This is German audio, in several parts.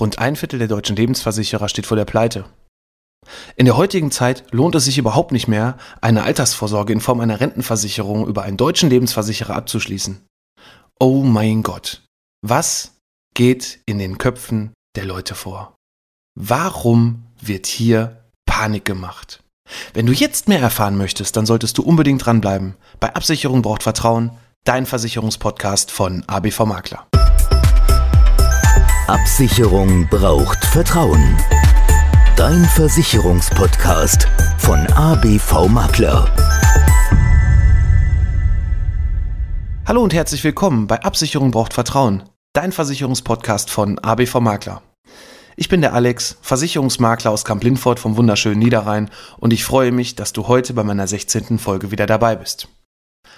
Rund ein Viertel der deutschen Lebensversicherer steht vor der Pleite. In der heutigen Zeit lohnt es sich überhaupt nicht mehr, eine Altersvorsorge in Form einer Rentenversicherung über einen deutschen Lebensversicherer abzuschließen. Oh mein Gott, was geht in den Köpfen der Leute vor? Warum wird hier Panik gemacht? Wenn du jetzt mehr erfahren möchtest, dann solltest du unbedingt dranbleiben. Bei Absicherung braucht Vertrauen, dein Versicherungspodcast von ABV Makler. Absicherung braucht Vertrauen. Dein Versicherungspodcast von ABV Makler. Hallo und herzlich willkommen bei Absicherung braucht Vertrauen, dein Versicherungspodcast von ABV Makler. Ich bin der Alex, Versicherungsmakler aus Kamp-Lindfort vom wunderschönen Niederrhein und ich freue mich, dass du heute bei meiner 16. Folge wieder dabei bist.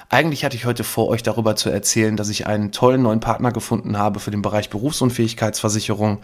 Eigentlich hatte ich heute vor, euch darüber zu erzählen, dass ich einen tollen neuen Partner gefunden habe für den Bereich Berufsunfähigkeitsversicherung,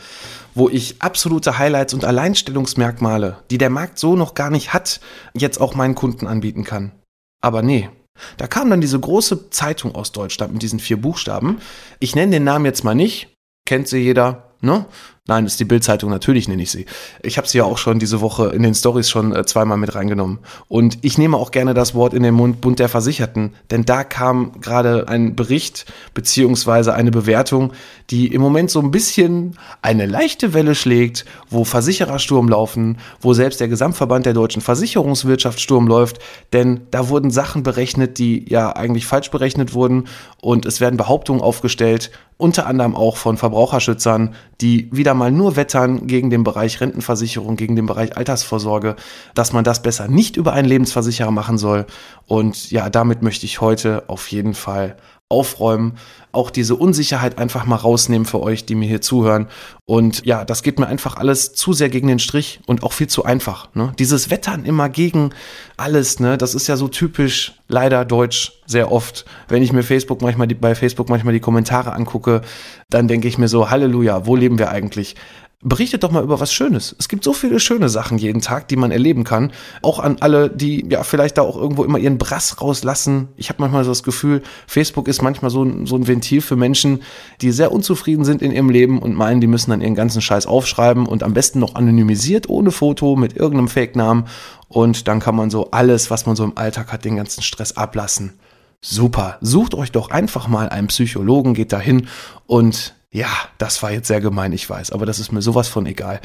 wo ich absolute Highlights und Alleinstellungsmerkmale, die der Markt so noch gar nicht hat, jetzt auch meinen Kunden anbieten kann. Aber nee, da kam dann diese große Zeitung aus Deutschland mit diesen vier Buchstaben. Ich nenne den Namen jetzt mal nicht, kennt sie jeder, ne? Nein, ist die Bildzeitung, natürlich nenne ich sie. Ich habe sie ja auch schon diese Woche in den Stories schon äh, zweimal mit reingenommen. Und ich nehme auch gerne das Wort in den Mund Bund der Versicherten, denn da kam gerade ein Bericht beziehungsweise eine Bewertung, die im Moment so ein bisschen eine leichte Welle schlägt, wo Versicherer Sturm laufen, wo selbst der Gesamtverband der deutschen Versicherungswirtschaft Sturm läuft, denn da wurden Sachen berechnet, die ja eigentlich falsch berechnet wurden und es werden Behauptungen aufgestellt, unter anderem auch von Verbraucherschützern, die wieder mal nur wettern gegen den Bereich Rentenversicherung, gegen den Bereich Altersvorsorge, dass man das besser nicht über einen Lebensversicherer machen soll. Und ja, damit möchte ich heute auf jeden Fall aufräumen, auch diese Unsicherheit einfach mal rausnehmen für euch, die mir hier zuhören. Und ja, das geht mir einfach alles zu sehr gegen den Strich und auch viel zu einfach. Ne? Dieses Wettern immer gegen alles, ne, das ist ja so typisch, leider deutsch, sehr oft. Wenn ich mir Facebook manchmal die, bei Facebook manchmal die Kommentare angucke, dann denke ich mir so, Halleluja, wo leben wir eigentlich? Berichtet doch mal über was Schönes. Es gibt so viele schöne Sachen jeden Tag, die man erleben kann. Auch an alle, die ja vielleicht da auch irgendwo immer ihren Brass rauslassen. Ich habe manchmal so das Gefühl, Facebook ist manchmal so so ein Ventil für Menschen, die sehr unzufrieden sind in ihrem Leben und meinen, die müssen dann ihren ganzen Scheiß aufschreiben und am besten noch anonymisiert, ohne Foto, mit irgendeinem Fake-Namen. Und dann kann man so alles, was man so im Alltag hat, den ganzen Stress ablassen. Super. Sucht euch doch einfach mal einen Psychologen, geht dahin und ja, das war jetzt sehr gemein, ich weiß, aber das ist mir sowas von egal.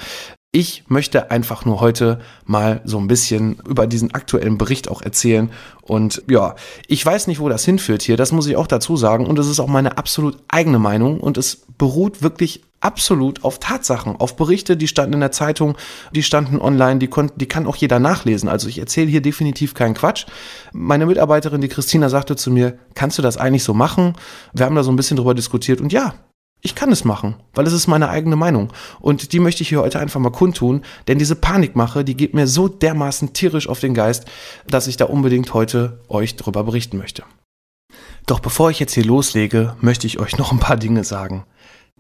Ich möchte einfach nur heute mal so ein bisschen über diesen aktuellen Bericht auch erzählen. Und ja, ich weiß nicht, wo das hinführt hier, das muss ich auch dazu sagen. Und es ist auch meine absolut eigene Meinung und es beruht wirklich absolut auf Tatsachen, auf Berichte, die standen in der Zeitung, die standen online, die, konnten, die kann auch jeder nachlesen. Also ich erzähle hier definitiv keinen Quatsch. Meine Mitarbeiterin, die Christina, sagte zu mir, kannst du das eigentlich so machen? Wir haben da so ein bisschen drüber diskutiert und ja, ich kann es machen, weil es ist meine eigene Meinung. Und die möchte ich hier heute einfach mal kundtun, denn diese Panikmache, die geht mir so dermaßen tierisch auf den Geist, dass ich da unbedingt heute euch darüber berichten möchte. Doch bevor ich jetzt hier loslege, möchte ich euch noch ein paar Dinge sagen.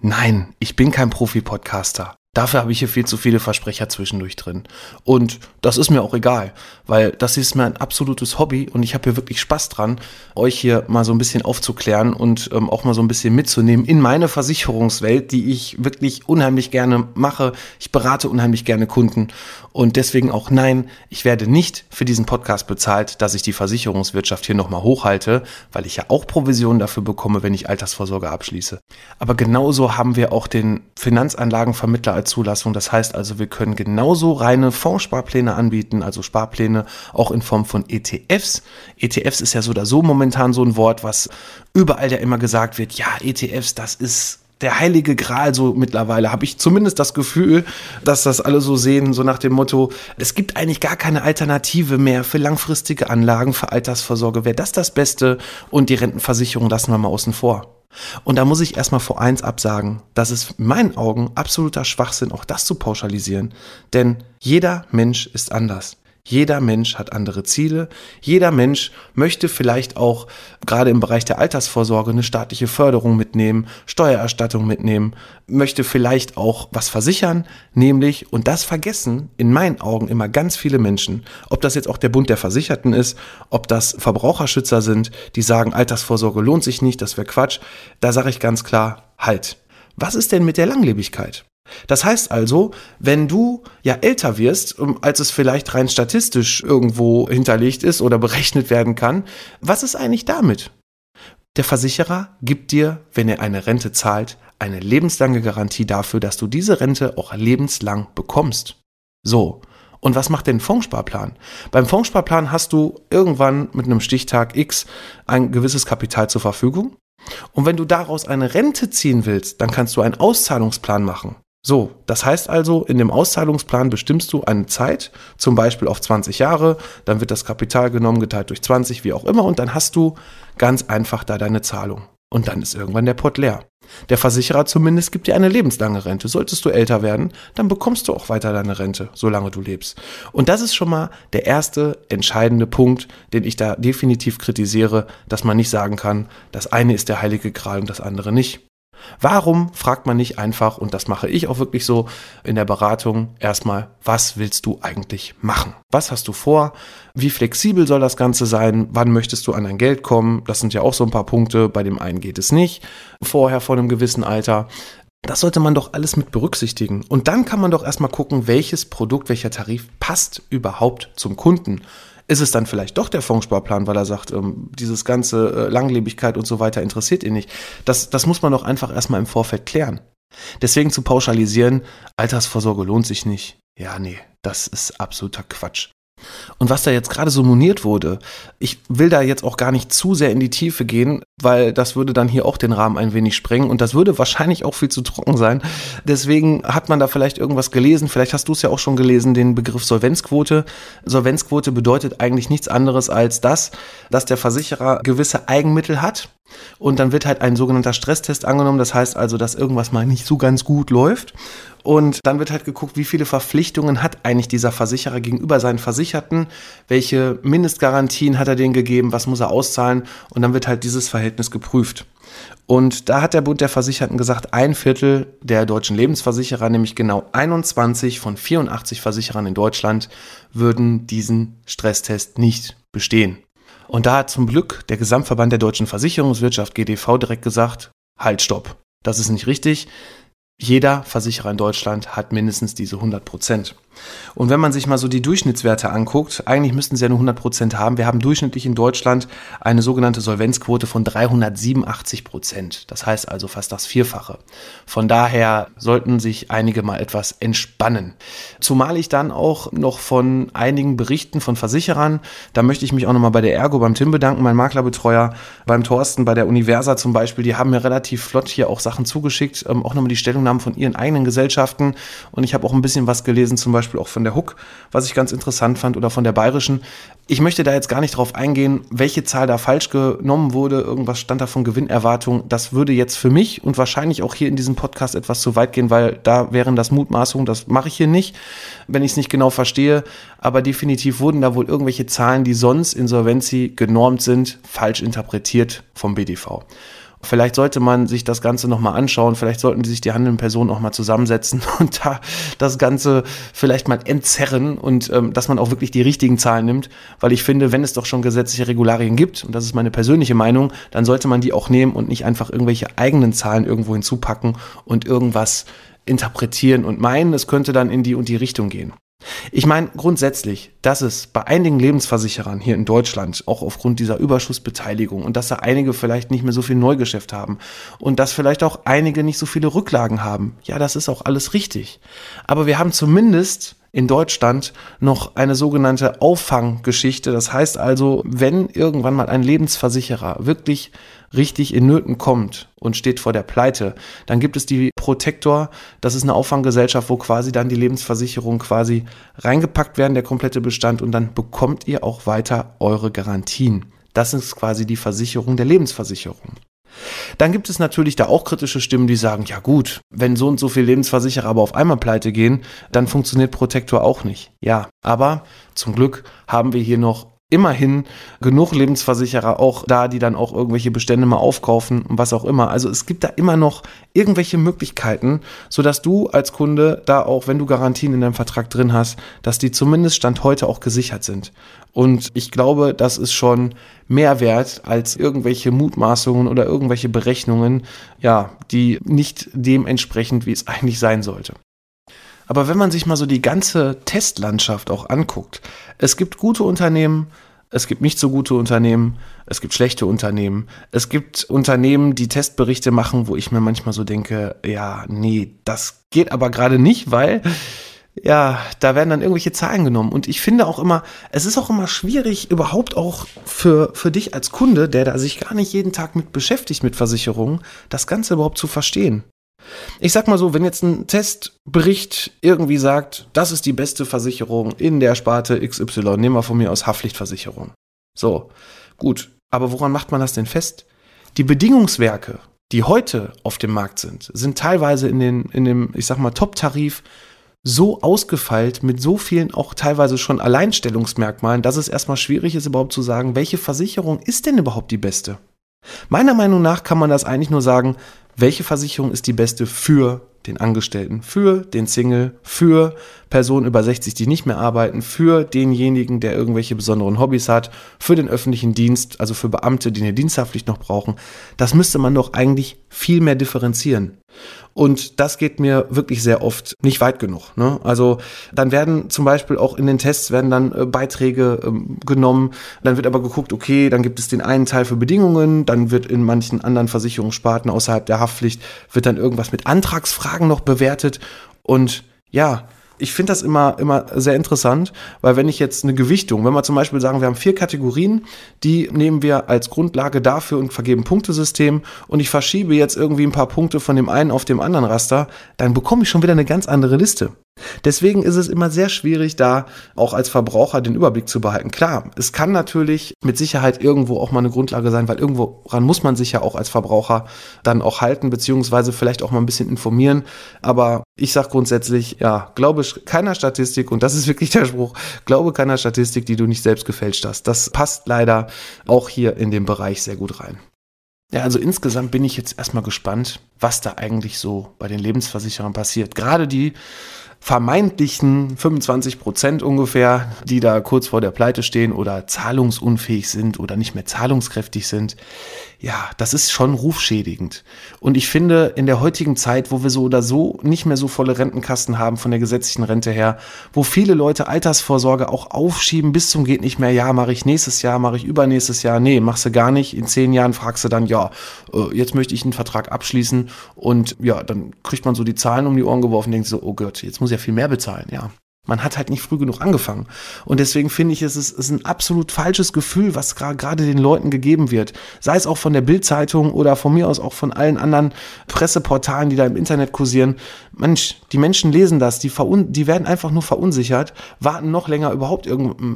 Nein, ich bin kein Profi-Podcaster. Dafür habe ich hier viel zu viele Versprecher zwischendurch drin. Und das ist mir auch egal, weil das ist mir ein absolutes Hobby und ich habe hier wirklich Spaß dran, euch hier mal so ein bisschen aufzuklären und ähm, auch mal so ein bisschen mitzunehmen in meine Versicherungswelt, die ich wirklich unheimlich gerne mache. Ich berate unheimlich gerne Kunden und deswegen auch nein, ich werde nicht für diesen Podcast bezahlt, dass ich die Versicherungswirtschaft hier nochmal hochhalte, weil ich ja auch Provisionen dafür bekomme, wenn ich Altersvorsorge abschließe. Aber genauso haben wir auch den Finanzanlagenvermittler als Zulassung. Das heißt also, wir können genauso reine Fondssparpläne anbieten, also Sparpläne auch in Form von ETFs. ETFs ist ja so oder so momentan so ein Wort, was überall ja immer gesagt wird, ja, ETFs, das ist der heilige Gral so mittlerweile, habe ich zumindest das Gefühl, dass das alle so sehen, so nach dem Motto, es gibt eigentlich gar keine Alternative mehr für langfristige Anlagen, für Altersvorsorge. Wäre das das Beste? Und die Rentenversicherung lassen wir mal außen vor. Und da muss ich erstmal vor eins absagen, das ist in meinen Augen absoluter Schwachsinn, auch das zu pauschalisieren. Denn jeder Mensch ist anders. Jeder Mensch hat andere Ziele. Jeder Mensch möchte vielleicht auch gerade im Bereich der Altersvorsorge eine staatliche Förderung mitnehmen, Steuererstattung mitnehmen, möchte vielleicht auch was versichern, nämlich, und das vergessen in meinen Augen immer ganz viele Menschen, ob das jetzt auch der Bund der Versicherten ist, ob das Verbraucherschützer sind, die sagen, Altersvorsorge lohnt sich nicht, das wäre Quatsch. Da sage ich ganz klar, halt. Was ist denn mit der Langlebigkeit? Das heißt also, wenn du ja älter wirst, als es vielleicht rein statistisch irgendwo hinterlegt ist oder berechnet werden kann, was ist eigentlich damit? Der Versicherer gibt dir, wenn er eine Rente zahlt, eine lebenslange Garantie dafür, dass du diese Rente auch lebenslang bekommst. So. Und was macht denn ein Fondssparplan? Beim Fondssparplan hast du irgendwann mit einem Stichtag X ein gewisses Kapital zur Verfügung. Und wenn du daraus eine Rente ziehen willst, dann kannst du einen Auszahlungsplan machen. So, das heißt also, in dem Auszahlungsplan bestimmst du eine Zeit, zum Beispiel auf 20 Jahre, dann wird das Kapital genommen, geteilt durch 20, wie auch immer, und dann hast du ganz einfach da deine Zahlung. Und dann ist irgendwann der Pott leer. Der Versicherer zumindest gibt dir eine lebenslange Rente. Solltest du älter werden, dann bekommst du auch weiter deine Rente, solange du lebst. Und das ist schon mal der erste entscheidende Punkt, den ich da definitiv kritisiere, dass man nicht sagen kann, das eine ist der heilige Gral und das andere nicht. Warum fragt man nicht einfach, und das mache ich auch wirklich so in der Beratung, erstmal, was willst du eigentlich machen? Was hast du vor? Wie flexibel soll das Ganze sein? Wann möchtest du an dein Geld kommen? Das sind ja auch so ein paar Punkte. Bei dem einen geht es nicht. Vorher vor einem gewissen Alter. Das sollte man doch alles mit berücksichtigen. Und dann kann man doch erstmal gucken, welches Produkt, welcher Tarif passt überhaupt zum Kunden. Ist es dann vielleicht doch der Fondssparplan, weil er sagt, ähm, dieses ganze äh, Langlebigkeit und so weiter interessiert ihn nicht? Das, das muss man doch einfach erstmal im Vorfeld klären. Deswegen zu pauschalisieren, Altersvorsorge lohnt sich nicht. Ja, nee, das ist absoluter Quatsch. Und was da jetzt gerade so moniert wurde, ich will da jetzt auch gar nicht zu sehr in die Tiefe gehen, weil das würde dann hier auch den Rahmen ein wenig sprengen und das würde wahrscheinlich auch viel zu trocken sein. Deswegen hat man da vielleicht irgendwas gelesen, vielleicht hast du es ja auch schon gelesen, den Begriff Solvenzquote. Solvenzquote bedeutet eigentlich nichts anderes als das, dass der Versicherer gewisse Eigenmittel hat und dann wird halt ein sogenannter Stresstest angenommen, das heißt also, dass irgendwas mal nicht so ganz gut läuft und dann wird halt geguckt, wie viele Verpflichtungen hat eigentlich dieser Versicherer gegenüber seinen Versicherten, welche Mindestgarantien hat er denen gegeben, was muss er auszahlen und dann wird halt dieses Verhältnis geprüft. Und da hat der Bund der Versicherten gesagt, ein Viertel der deutschen Lebensversicherer, nämlich genau 21 von 84 Versicherern in Deutschland, würden diesen Stresstest nicht bestehen. Und da hat zum Glück der Gesamtverband der deutschen Versicherungswirtschaft GDV direkt gesagt, halt, stopp. Das ist nicht richtig jeder Versicherer in Deutschland hat mindestens diese 100 Prozent. Und wenn man sich mal so die Durchschnittswerte anguckt, eigentlich müssten sie ja nur 100 Prozent haben. Wir haben durchschnittlich in Deutschland eine sogenannte Solvenzquote von 387 Prozent. Das heißt also fast das Vierfache. Von daher sollten sich einige mal etwas entspannen. Zumal ich dann auch noch von einigen Berichten von Versicherern, da möchte ich mich auch nochmal bei der Ergo, beim Tim bedanken, mein Maklerbetreuer, beim Thorsten, bei der Universa zum Beispiel, die haben mir relativ flott hier auch Sachen zugeschickt, ähm, auch nochmal die Stellungnahmen von ihren eigenen Gesellschaften. Und ich habe auch ein bisschen was gelesen, zum Beispiel Beispiel auch von der Hook, was ich ganz interessant fand, oder von der Bayerischen. Ich möchte da jetzt gar nicht drauf eingehen, welche Zahl da falsch genommen wurde. Irgendwas stand da von Gewinnerwartung. Das würde jetzt für mich und wahrscheinlich auch hier in diesem Podcast etwas zu weit gehen, weil da wären das Mutmaßungen. Das mache ich hier nicht, wenn ich es nicht genau verstehe. Aber definitiv wurden da wohl irgendwelche Zahlen, die sonst Insolvenzi genormt sind, falsch interpretiert vom BDV. Vielleicht sollte man sich das Ganze nochmal anschauen. Vielleicht sollten sich die handelnden Personen auch mal zusammensetzen und da das Ganze vielleicht mal entzerren und ähm, dass man auch wirklich die richtigen Zahlen nimmt. Weil ich finde, wenn es doch schon gesetzliche Regularien gibt, und das ist meine persönliche Meinung, dann sollte man die auch nehmen und nicht einfach irgendwelche eigenen Zahlen irgendwo hinzupacken und irgendwas interpretieren und meinen, es könnte dann in die und die Richtung gehen. Ich meine grundsätzlich, dass es bei einigen Lebensversicherern hier in Deutschland, auch aufgrund dieser Überschussbeteiligung und dass da einige vielleicht nicht mehr so viel Neugeschäft haben und dass vielleicht auch einige nicht so viele Rücklagen haben, ja, das ist auch alles richtig. Aber wir haben zumindest in Deutschland noch eine sogenannte Auffanggeschichte. Das heißt also, wenn irgendwann mal ein Lebensversicherer wirklich richtig in Nöten kommt und steht vor der Pleite, dann gibt es die Protector. Das ist eine Auffanggesellschaft, wo quasi dann die Lebensversicherung quasi reingepackt werden, der komplette Bestand, und dann bekommt ihr auch weiter eure Garantien. Das ist quasi die Versicherung der Lebensversicherung. Dann gibt es natürlich da auch kritische Stimmen, die sagen, ja gut, wenn so und so viele Lebensversicherer aber auf einmal pleite gehen, dann funktioniert Protektor auch nicht. Ja, aber zum Glück haben wir hier noch immerhin genug Lebensversicherer auch da, die dann auch irgendwelche Bestände mal aufkaufen und was auch immer. Also es gibt da immer noch irgendwelche Möglichkeiten, sodass du als Kunde da auch, wenn du Garantien in deinem Vertrag drin hast, dass die zumindest Stand heute auch gesichert sind. Und ich glaube, das ist schon mehr wert als irgendwelche Mutmaßungen oder irgendwelche Berechnungen, ja, die nicht dementsprechend, wie es eigentlich sein sollte. Aber wenn man sich mal so die ganze Testlandschaft auch anguckt, es gibt gute Unternehmen, es gibt nicht so gute Unternehmen, es gibt schlechte Unternehmen, es gibt Unternehmen, die Testberichte machen, wo ich mir manchmal so denke, ja, nee, das geht aber gerade nicht, weil ja, da werden dann irgendwelche Zahlen genommen. Und ich finde auch immer, es ist auch immer schwierig, überhaupt auch für, für dich als Kunde, der da sich gar nicht jeden Tag mit beschäftigt mit Versicherungen, das Ganze überhaupt zu verstehen. Ich sag mal so, wenn jetzt ein Testbericht irgendwie sagt, das ist die beste Versicherung in der Sparte XY, nehmen wir von mir aus Haftpflichtversicherung. So, gut. Aber woran macht man das denn fest? Die Bedingungswerke, die heute auf dem Markt sind, sind teilweise in, den, in dem, ich sag mal, Top-Tarif so ausgefeilt mit so vielen auch teilweise schon Alleinstellungsmerkmalen, dass es erstmal schwierig ist, überhaupt zu sagen, welche Versicherung ist denn überhaupt die beste? Meiner Meinung nach kann man das eigentlich nur sagen, welche Versicherung ist die beste für den Angestellten, für den Single, für Personen über 60, die nicht mehr arbeiten, für denjenigen, der irgendwelche besonderen Hobbys hat, für den öffentlichen Dienst, also für Beamte, die eine Diensthaftpflicht noch brauchen. Das müsste man doch eigentlich viel mehr differenzieren. Und das geht mir wirklich sehr oft nicht weit genug. Ne? Also dann werden zum Beispiel auch in den Tests werden dann äh, Beiträge ähm, genommen. Dann wird aber geguckt, okay, dann gibt es den einen Teil für Bedingungen, dann wird in manchen anderen Versicherungssparten außerhalb der Haftpflicht wird dann irgendwas mit Antragsfragen noch bewertet. Und ja, ich finde das immer, immer sehr interessant, weil wenn ich jetzt eine Gewichtung, wenn wir zum Beispiel sagen, wir haben vier Kategorien, die nehmen wir als Grundlage dafür und vergeben Punktesystem und ich verschiebe jetzt irgendwie ein paar Punkte von dem einen auf dem anderen Raster, dann bekomme ich schon wieder eine ganz andere Liste. Deswegen ist es immer sehr schwierig, da auch als Verbraucher den Überblick zu behalten. Klar, es kann natürlich mit Sicherheit irgendwo auch mal eine Grundlage sein, weil irgendworan muss man sich ja auch als Verbraucher dann auch halten, beziehungsweise vielleicht auch mal ein bisschen informieren. Aber ich sage grundsätzlich, ja, glaube keiner Statistik, und das ist wirklich der Spruch, glaube keiner Statistik, die du nicht selbst gefälscht hast. Das passt leider auch hier in den Bereich sehr gut rein. Ja, also insgesamt bin ich jetzt erstmal gespannt, was da eigentlich so bei den Lebensversicherern passiert. Gerade die vermeintlichen 25 Prozent ungefähr, die da kurz vor der Pleite stehen oder zahlungsunfähig sind oder nicht mehr zahlungskräftig sind, ja, das ist schon rufschädigend. Und ich finde, in der heutigen Zeit, wo wir so oder so nicht mehr so volle Rentenkasten haben von der gesetzlichen Rente her, wo viele Leute Altersvorsorge auch aufschieben bis zum geht nicht mehr, ja, mache ich nächstes Jahr, mache ich übernächstes Jahr, nee, machst du gar nicht. In zehn Jahren fragst du dann, ja, äh, jetzt möchte ich einen Vertrag abschließen und ja, dann kriegt man so die Zahlen um die Ohren geworfen und denkt so, oh Gott, jetzt muss ich ja viel mehr bezahlen, ja. Man hat halt nicht früh genug angefangen. Und deswegen finde ich, es ist, ist ein absolut falsches Gefühl, was gerade den Leuten gegeben wird. Sei es auch von der Bildzeitung oder von mir aus auch von allen anderen Presseportalen, die da im Internet kursieren. Mensch, die Menschen lesen das, die, verun die werden einfach nur verunsichert, warten noch länger überhaupt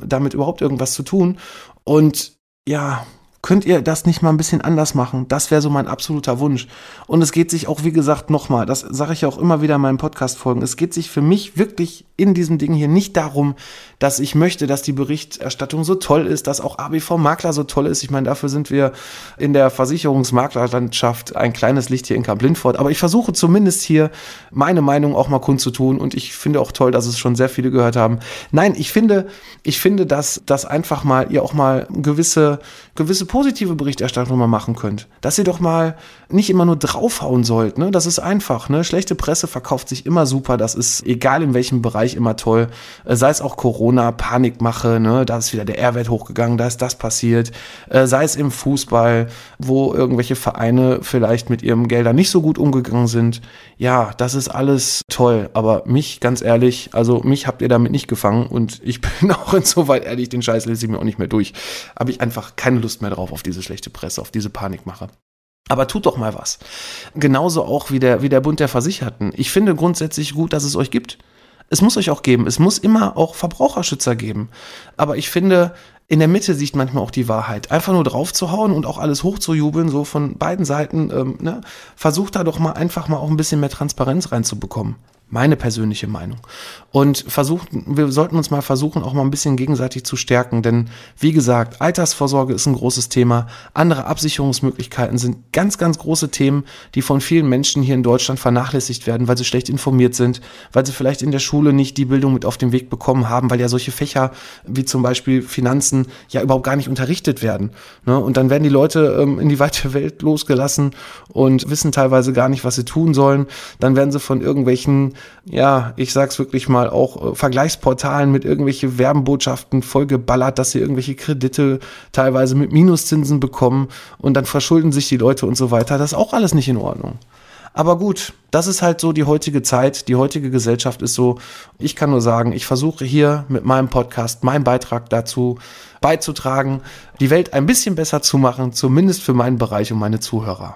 damit überhaupt irgendwas zu tun. Und ja, Könnt ihr das nicht mal ein bisschen anders machen? Das wäre so mein absoluter Wunsch. Und es geht sich auch, wie gesagt, nochmal, das sage ich auch immer wieder in meinen Podcast-Folgen, es geht sich für mich wirklich in diesem Ding hier nicht darum, dass ich möchte, dass die Berichterstattung so toll ist, dass auch ABV Makler so toll ist. Ich meine, dafür sind wir in der Versicherungsmaklerlandschaft ein kleines Licht hier in Kamp Lindfort. Aber ich versuche zumindest hier meine Meinung auch mal kundzutun und ich finde auch toll, dass es schon sehr viele gehört haben. Nein, ich finde, ich finde, dass, dass einfach mal ihr auch mal gewisse, gewisse positive Berichterstattung mal machen könnt. Dass ihr doch mal nicht immer nur draufhauen sollt. Ne? Das ist einfach. Ne? Schlechte Presse verkauft sich immer super. Das ist egal in welchem Bereich immer toll. Äh, sei es auch Corona, Panikmache. Ne? Da ist wieder der R-Wert hochgegangen. Da ist das passiert. Äh, sei es im Fußball, wo irgendwelche Vereine vielleicht mit ihrem Gelder nicht so gut umgegangen sind. Ja, das ist alles toll. Aber mich, ganz ehrlich, also mich habt ihr damit nicht gefangen. Und ich bin auch insoweit ehrlich, den Scheiß lese ich mir auch nicht mehr durch. Habe ich einfach keine Lust mehr drauf drauf auf diese schlechte Presse, auf diese Panikmache. Aber tut doch mal was. Genauso auch wie der, wie der Bund der Versicherten. Ich finde grundsätzlich gut, dass es euch gibt. Es muss euch auch geben. Es muss immer auch Verbraucherschützer geben. Aber ich finde, in der Mitte sieht manchmal auch die Wahrheit. Einfach nur draufzuhauen und auch alles hochzujubeln, so von beiden Seiten. Ähm, ne? Versucht da doch mal einfach mal auch ein bisschen mehr Transparenz reinzubekommen. Meine persönliche Meinung. Und versucht, wir sollten uns mal versuchen, auch mal ein bisschen gegenseitig zu stärken, denn wie gesagt, Altersvorsorge ist ein großes Thema. Andere Absicherungsmöglichkeiten sind ganz, ganz große Themen, die von vielen Menschen hier in Deutschland vernachlässigt werden, weil sie schlecht informiert sind, weil sie vielleicht in der Schule nicht die Bildung mit auf den Weg bekommen haben, weil ja solche Fächer wie zum Beispiel Finanzen ja überhaupt gar nicht unterrichtet werden. Ne? Und dann werden die Leute ähm, in die weite Welt losgelassen und wissen teilweise gar nicht, was sie tun sollen. Dann werden sie von irgendwelchen ja, ich sag's wirklich mal, auch äh, Vergleichsportalen mit irgendwelche Werbenbotschaften vollgeballert, dass sie irgendwelche Kredite teilweise mit Minuszinsen bekommen und dann verschulden sich die Leute und so weiter. Das ist auch alles nicht in Ordnung. Aber gut, das ist halt so die heutige Zeit, die heutige Gesellschaft ist so. Ich kann nur sagen, ich versuche hier mit meinem Podcast meinen Beitrag dazu beizutragen, die Welt ein bisschen besser zu machen, zumindest für meinen Bereich und meine Zuhörer.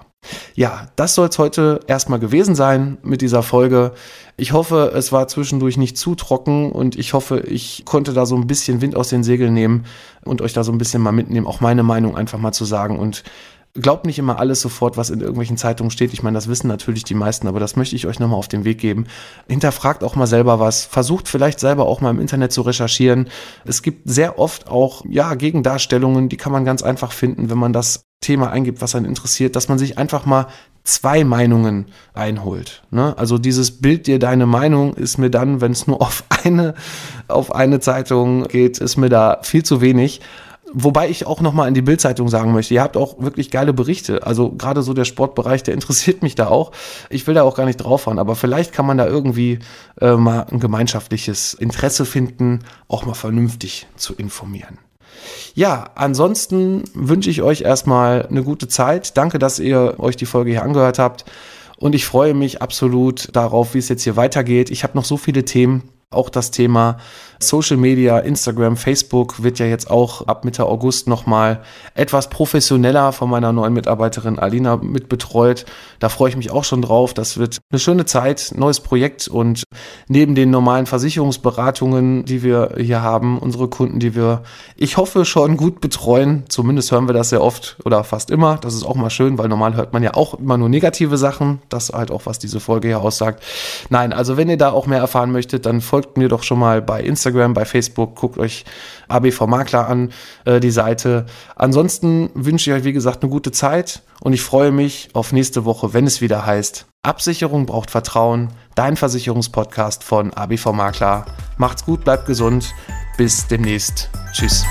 Ja, das soll es heute erstmal gewesen sein mit dieser Folge. Ich hoffe, es war zwischendurch nicht zu trocken und ich hoffe, ich konnte da so ein bisschen Wind aus den Segeln nehmen und euch da so ein bisschen mal mitnehmen, auch meine Meinung einfach mal zu sagen und glaubt nicht immer alles sofort, was in irgendwelchen Zeitungen steht. Ich meine, das wissen natürlich die meisten, aber das möchte ich euch nochmal auf den Weg geben. Hinterfragt auch mal selber was. Versucht vielleicht selber auch mal im Internet zu recherchieren. Es gibt sehr oft auch, ja, Gegendarstellungen, die kann man ganz einfach finden, wenn man das Thema eingibt, was einen interessiert, dass man sich einfach mal zwei Meinungen einholt. Ne? Also dieses Bild dir deine Meinung ist mir dann, wenn es nur auf eine, auf eine Zeitung geht, ist mir da viel zu wenig. Wobei ich auch nochmal in die Bildzeitung sagen möchte, ihr habt auch wirklich geile Berichte. Also gerade so der Sportbereich, der interessiert mich da auch. Ich will da auch gar nicht draufhauen, aber vielleicht kann man da irgendwie äh, mal ein gemeinschaftliches Interesse finden, auch mal vernünftig zu informieren. Ja, ansonsten wünsche ich euch erstmal eine gute Zeit. Danke, dass ihr euch die Folge hier angehört habt. Und ich freue mich absolut darauf, wie es jetzt hier weitergeht. Ich habe noch so viele Themen, auch das Thema Social Media, Instagram, Facebook wird ja jetzt auch ab Mitte August nochmal etwas professioneller von meiner neuen Mitarbeiterin Alina mitbetreut. Da freue ich mich auch schon drauf. Das wird eine schöne Zeit, neues Projekt und neben den normalen Versicherungsberatungen, die wir hier haben, unsere Kunden, die wir, ich hoffe, schon gut betreuen. Zumindest hören wir das sehr oft oder fast immer. Das ist auch mal schön, weil normal hört man ja auch immer nur negative Sachen. Das halt auch, was diese Folge hier aussagt. Nein, also wenn ihr da auch mehr erfahren möchtet, dann folgt mir doch schon mal bei Instagram Instagram, bei Facebook. Guckt euch ABV Makler an, äh, die Seite. Ansonsten wünsche ich euch, wie gesagt, eine gute Zeit und ich freue mich auf nächste Woche, wenn es wieder heißt, Absicherung braucht Vertrauen, dein Versicherungspodcast von ABV Makler. Macht's gut, bleibt gesund. Bis demnächst. Tschüss.